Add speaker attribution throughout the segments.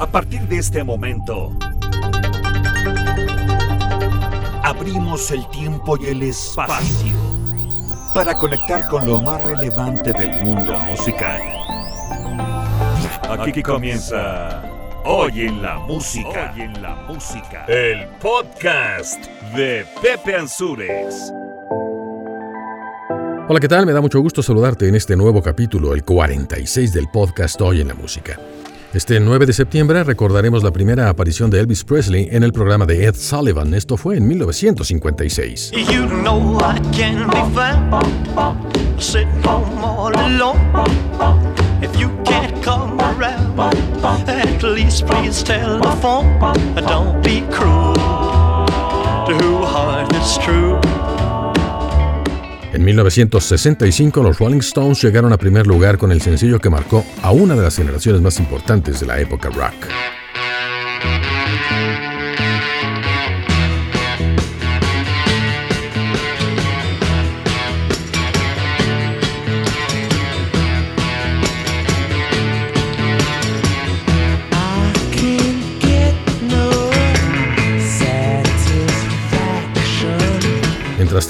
Speaker 1: A partir de este momento, abrimos el tiempo y el espacio para conectar con lo más relevante del mundo musical. Aquí comienza Hoy en la música. Hoy en la música. El podcast de Pepe Ansures.
Speaker 2: Hola, ¿qué tal? Me da mucho gusto saludarte en este nuevo capítulo, el 46 del podcast Hoy en la música. Este 9 de septiembre recordaremos la primera aparición de Elvis Presley en el programa de Ed Sullivan. Esto fue en 1956.
Speaker 3: You know
Speaker 2: En 1965 los Rolling Stones llegaron a primer lugar con el sencillo que marcó a una de las generaciones más importantes de la época rock.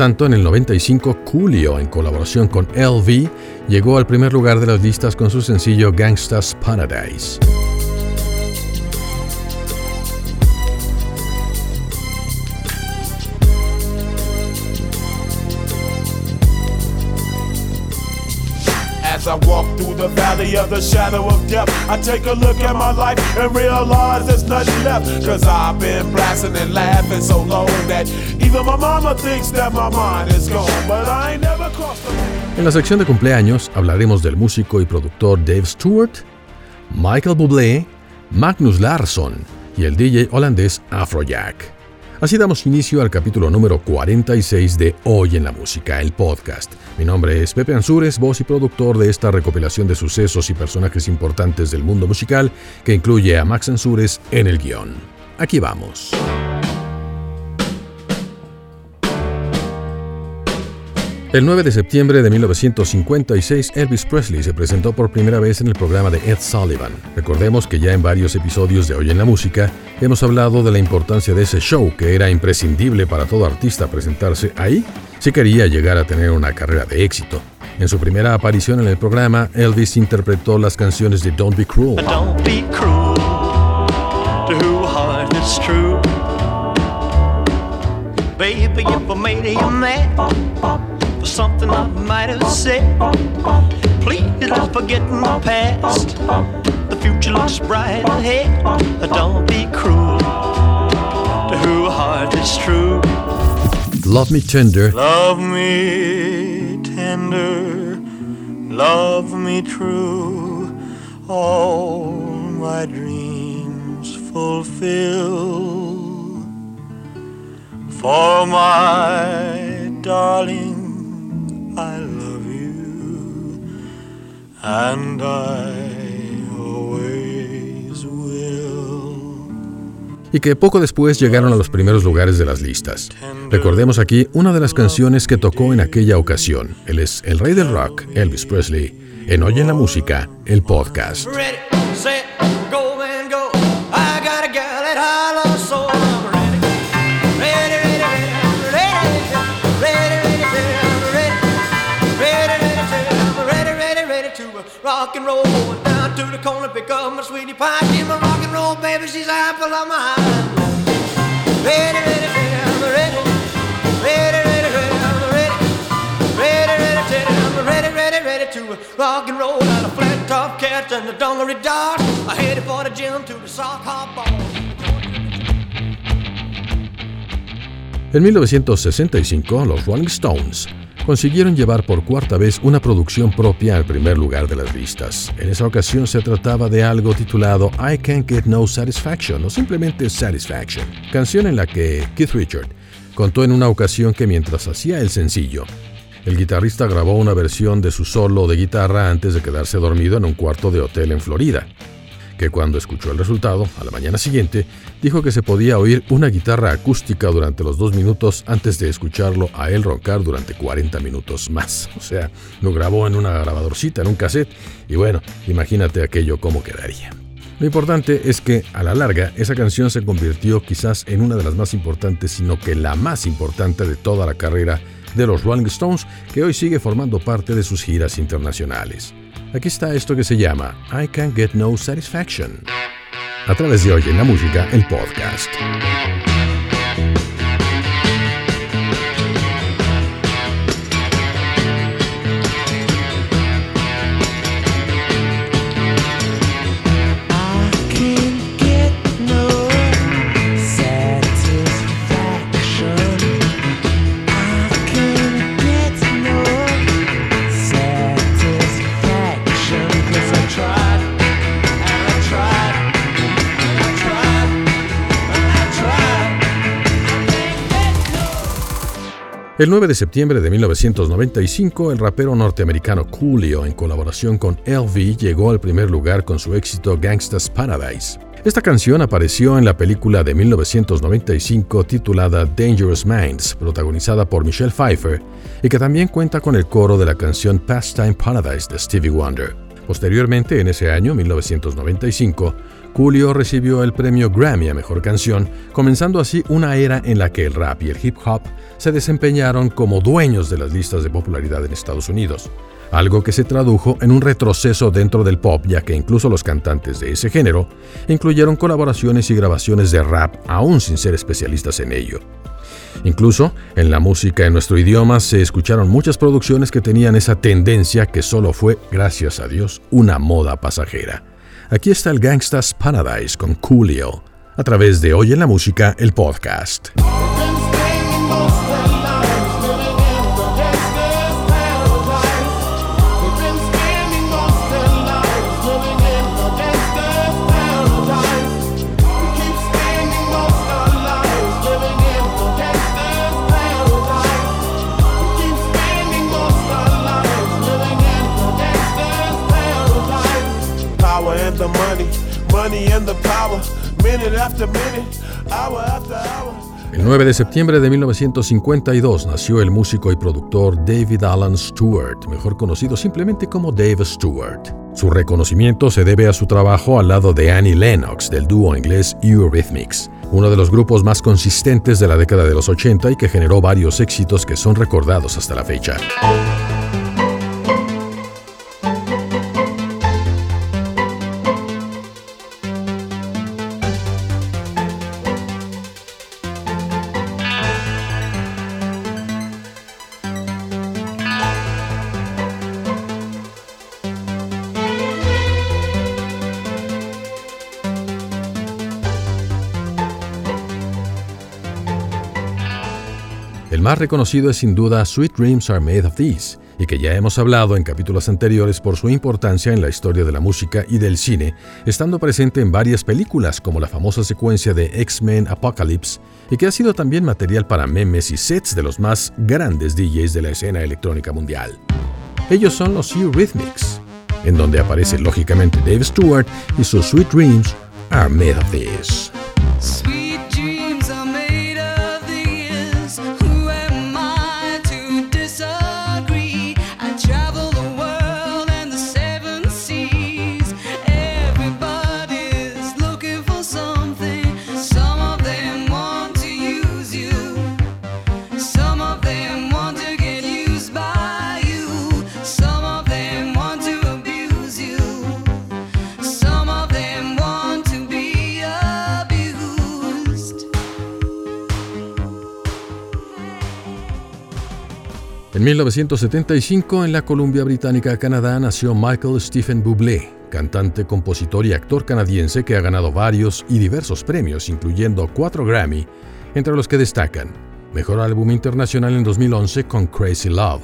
Speaker 2: Tanto, en el 95, Coolio, en colaboración con LV, llegó al primer lugar de las listas con su sencillo Gangsta's Paradise.
Speaker 4: I walk through the valley of the shadow of death, I take a look at my life and realize there's nothing left. Cause I've been blasting and laughing so long that even my mama thinks that my mind is gone. But I ain't never crossed the
Speaker 2: En la sección de cumpleaños hablaremos del músico y productor Dave Stewart, Michael Bublé, Magnus Larsson y el DJ holandés Afrojack. Así damos inicio al capítulo número 46 de Hoy en la Música, el podcast. Mi nombre es Pepe Ansures, voz y productor de esta recopilación de sucesos y personajes importantes del mundo musical que incluye a Max Ansures en el guion. Aquí vamos. El 9 de septiembre de 1956, Elvis Presley se presentó por primera vez en el programa de Ed Sullivan. Recordemos que ya en varios episodios de Hoy en la Música hemos hablado de la importancia de ese show, que era imprescindible para todo artista presentarse ahí si quería llegar a tener una carrera de éxito. En su primera aparición en el programa, Elvis interpretó las canciones de Don't Be Cruel.
Speaker 3: Don't be cruel who heart is true. Baby, if I made you mad for something I might have said, please let's forget the past. The future looks bright ahead. Don't be cruel to who heart is true.
Speaker 2: Love Me Tender
Speaker 3: Love me tender, love me true, all my dreams fulfill. For my darling, and I always will.
Speaker 2: y que poco después llegaron a los primeros lugares de las listas. Recordemos aquí una de las canciones que tocó en aquella ocasión. Él es el rey del rock, Elvis Presley, en Oye en la Música, el podcast.
Speaker 3: Ready, set, the corner, pick up my sweetie pie. She's my rock and roll baby, she's apple of my eye. Ready, ready, ready, I'm ready. Ready, rock and roll. Flat top and dungaree. I headed for the gym to the sock hop ball.
Speaker 2: En 1965, los Rolling Stones consiguieron llevar por cuarta vez una producción propia al primer lugar de las listas. En esa ocasión se trataba de algo titulado I Can't Get No Satisfaction o simplemente Satisfaction, canción en la que Keith Richard contó en una ocasión que mientras hacía el sencillo, el guitarrista grabó una versión de su solo de guitarra antes de quedarse dormido en un cuarto de hotel en Florida que cuando escuchó el resultado, a la mañana siguiente, dijo que se podía oír una guitarra acústica durante los dos minutos antes de escucharlo a él roncar durante 40 minutos más. O sea, lo grabó en una grabadorcita, en un cassette, y bueno, imagínate aquello cómo quedaría. Lo importante es que, a la larga, esa canción se convirtió quizás en una de las más importantes, sino que la más importante de toda la carrera de los Rolling Stones, que hoy sigue formando parte de sus giras internacionales. Aquí está esto que se llama I Can't Get No Satisfaction. A través de Hoy en la Música, el podcast. El 9 de septiembre de 1995, el rapero norteamericano Coolio, en colaboración con LV, llegó al primer lugar con su éxito Gangsta's Paradise. Esta canción apareció en la película de 1995 titulada Dangerous Minds, protagonizada por Michelle Pfeiffer, y que también cuenta con el coro de la canción Pastime Paradise de Stevie Wonder. Posteriormente, en ese año, 1995, Julio recibió el premio Grammy a Mejor Canción, comenzando así una era en la que el rap y el hip hop se desempeñaron como dueños de las listas de popularidad en Estados Unidos, algo que se tradujo en un retroceso dentro del pop ya que incluso los cantantes de ese género incluyeron colaboraciones y grabaciones de rap aún sin ser especialistas en ello. Incluso en la música en nuestro idioma se escucharon muchas producciones que tenían esa tendencia que solo fue, gracias a Dios, una moda pasajera. Aquí está el Gangsta's Paradise con Coolio, a través de Hoy en la Música, el podcast. El 9 de septiembre de 1952 nació el músico y productor David Alan Stewart, mejor conocido simplemente como Dave Stewart. Su reconocimiento se debe a su trabajo al lado de Annie Lennox del dúo inglés Eurythmics, uno de los grupos más consistentes de la década de los 80 y que generó varios éxitos que son recordados hasta la fecha. El más reconocido es sin duda Sweet Dreams Are Made of These, y que ya hemos hablado en capítulos anteriores por su importancia en la historia de la música y del cine, estando presente en varias películas como la famosa secuencia de X-Men Apocalypse, y que ha sido también material para memes y sets de los más grandes DJs de la escena electrónica mundial. Ellos son los Eurythmics, en donde aparece lógicamente Dave Stewart y sus Sweet Dreams Are Made of This. En 1975, en la Columbia Británica, Canadá, nació Michael Stephen Bublé, cantante, compositor y actor canadiense que ha ganado varios y diversos premios, incluyendo cuatro Grammy, entre los que destacan Mejor Álbum Internacional en 2011 con Crazy Love,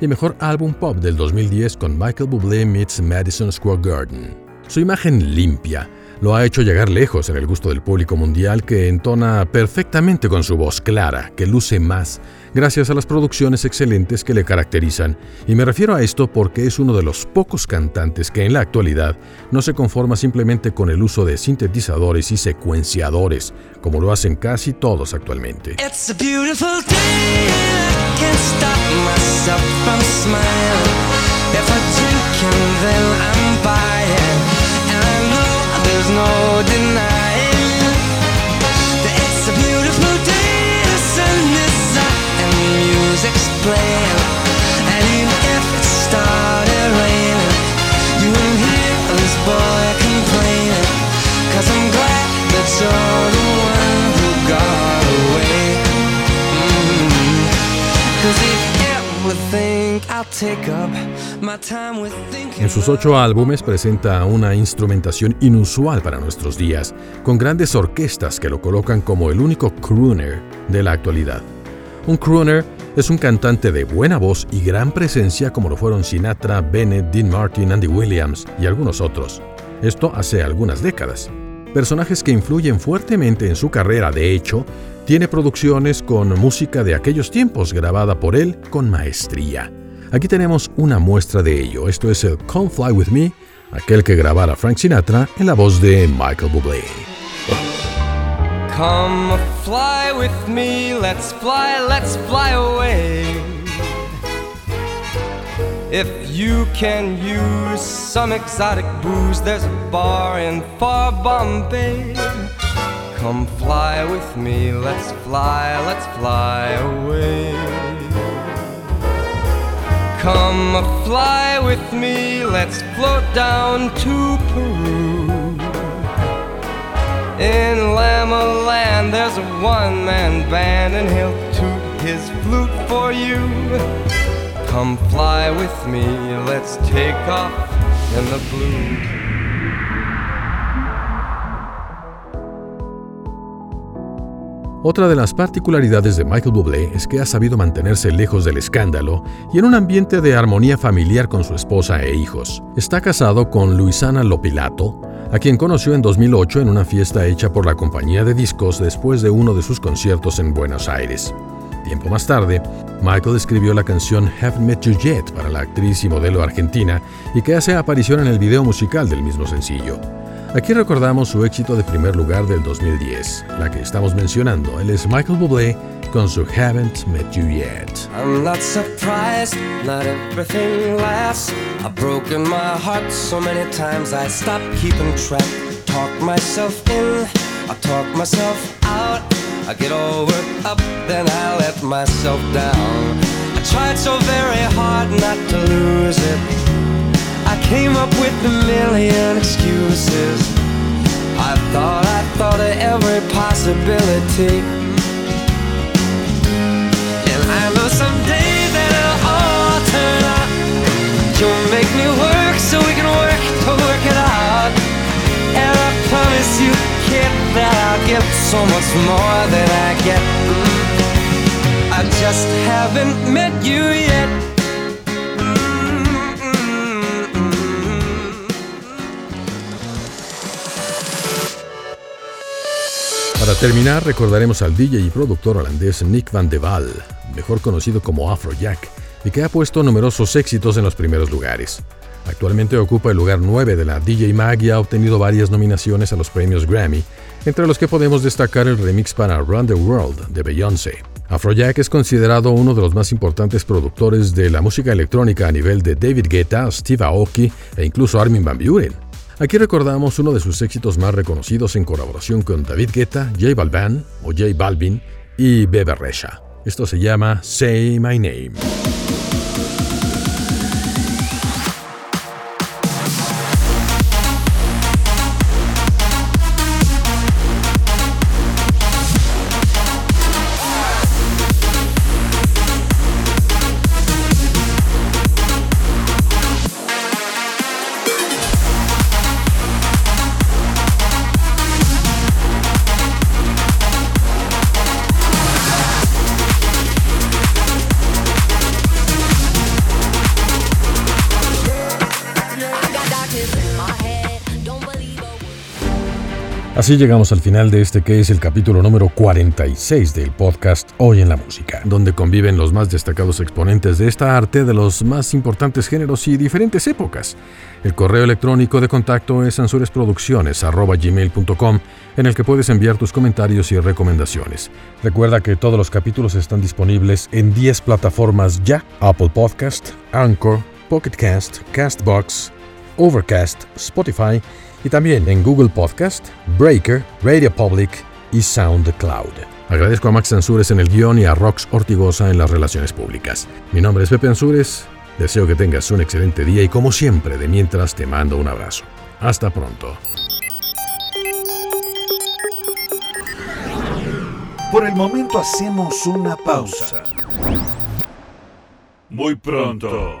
Speaker 2: y mejor álbum pop del 2010 con Michael Bublé meets Madison Square Garden. Su imagen limpia, lo ha hecho llegar lejos en el gusto del público mundial que entona perfectamente con su voz clara, que luce más, gracias a las producciones excelentes que le caracterizan. Y me refiero a esto porque es uno de los pocos cantantes que en la actualidad no se conforma simplemente con el uso de sintetizadores y secuenciadores, como lo hacen casi todos actualmente.
Speaker 5: There's no
Speaker 2: En sus ocho álbumes presenta una instrumentación inusual para nuestros días, con grandes orquestas que lo colocan como el único crooner de la actualidad. Un crooner es un cantante de buena voz y gran presencia como lo fueron Sinatra, Bennett, Dean Martin, Andy Williams y algunos otros. Esto hace algunas décadas. Personajes que influyen fuertemente en su carrera, de hecho, tiene producciones con música de aquellos tiempos grabada por él con maestría. Aquí tenemos una muestra de ello. Esto es el Come Fly With Me, aquel que grabara Frank Sinatra en la voz de Michael Bublé.
Speaker 5: Come fly with me, let's fly, let's fly away. If you can use some exotic booze, there's a bar in far Bombay. Come fly with me, let's fly, let's fly away. Come fly with me, let's float down to Peru. In Lama Land, there's a one man band, and he'll toot his flute for you. Come fly with me, let's take off in the blue.
Speaker 2: Otra de las particularidades de Michael Bublé es que ha sabido mantenerse lejos del escándalo y en un ambiente de armonía familiar con su esposa e hijos. Está casado con Luisana Lopilato, a quien conoció en 2008 en una fiesta hecha por la compañía de discos después de uno de sus conciertos en Buenos Aires. Tiempo más tarde, Michael escribió la canción Haven't Met You Yet para la actriz y modelo argentina y que hace aparición en el video musical del mismo sencillo. Aquí recordamos su éxito de primer lugar del 2010, la que estamos mencionando. Él es Michael Bublé con su Haven't Met You Yet.
Speaker 5: I'm not surprised, not everything lasts. I've broken my heart so many times I stopped keeping track. Talk myself in, I talk myself out. I get all worked up, then I let myself down. I tried so very hard not to lose it. Up with a million excuses. I thought I thought of every possibility. And I know someday that it'll all turn out. You'll make me work so we can work to work it out. And I promise you, kid, that I'll give so much more than I get. Mm. I just haven't met you yet.
Speaker 2: Terminar, recordaremos al DJ y productor holandés Nick van de Waal, mejor conocido como Afrojack, y que ha puesto numerosos éxitos en los primeros lugares. Actualmente ocupa el lugar 9 de la DJ Mag y ha obtenido varias nominaciones a los premios Grammy, entre los que podemos destacar el remix para Run the World de Beyoncé. Afrojack es considerado uno de los más importantes productores de la música electrónica a nivel de David Guetta, Steve Aoki e incluso Armin van Buren. Aquí recordamos uno de sus éxitos más reconocidos en colaboración con David Guetta, J Balvin o J Balvin y Bebe Resha. Esto se llama Say My Name. Así llegamos al final de este que es el capítulo número 46 del podcast Hoy en la Música, donde conviven los más destacados exponentes de esta arte de los más importantes géneros y diferentes épocas. El correo electrónico de contacto es sansuresproducciones.gmail.com en el que puedes enviar tus comentarios y recomendaciones. Recuerda que todos los capítulos están disponibles en 10 plataformas ya, Apple Podcast, Anchor, Pocket Cast, Castbox, Overcast, Spotify y también en Google Podcast, Breaker, Radio Public y SoundCloud. Agradezco a Max Ansures en el guion y a Rox Ortigosa en las relaciones públicas. Mi nombre es Pepe Ansures, deseo que tengas un excelente día y como siempre, de mientras te mando un abrazo. Hasta pronto.
Speaker 1: Por el momento hacemos una pausa. Muy pronto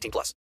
Speaker 6: 18 plus.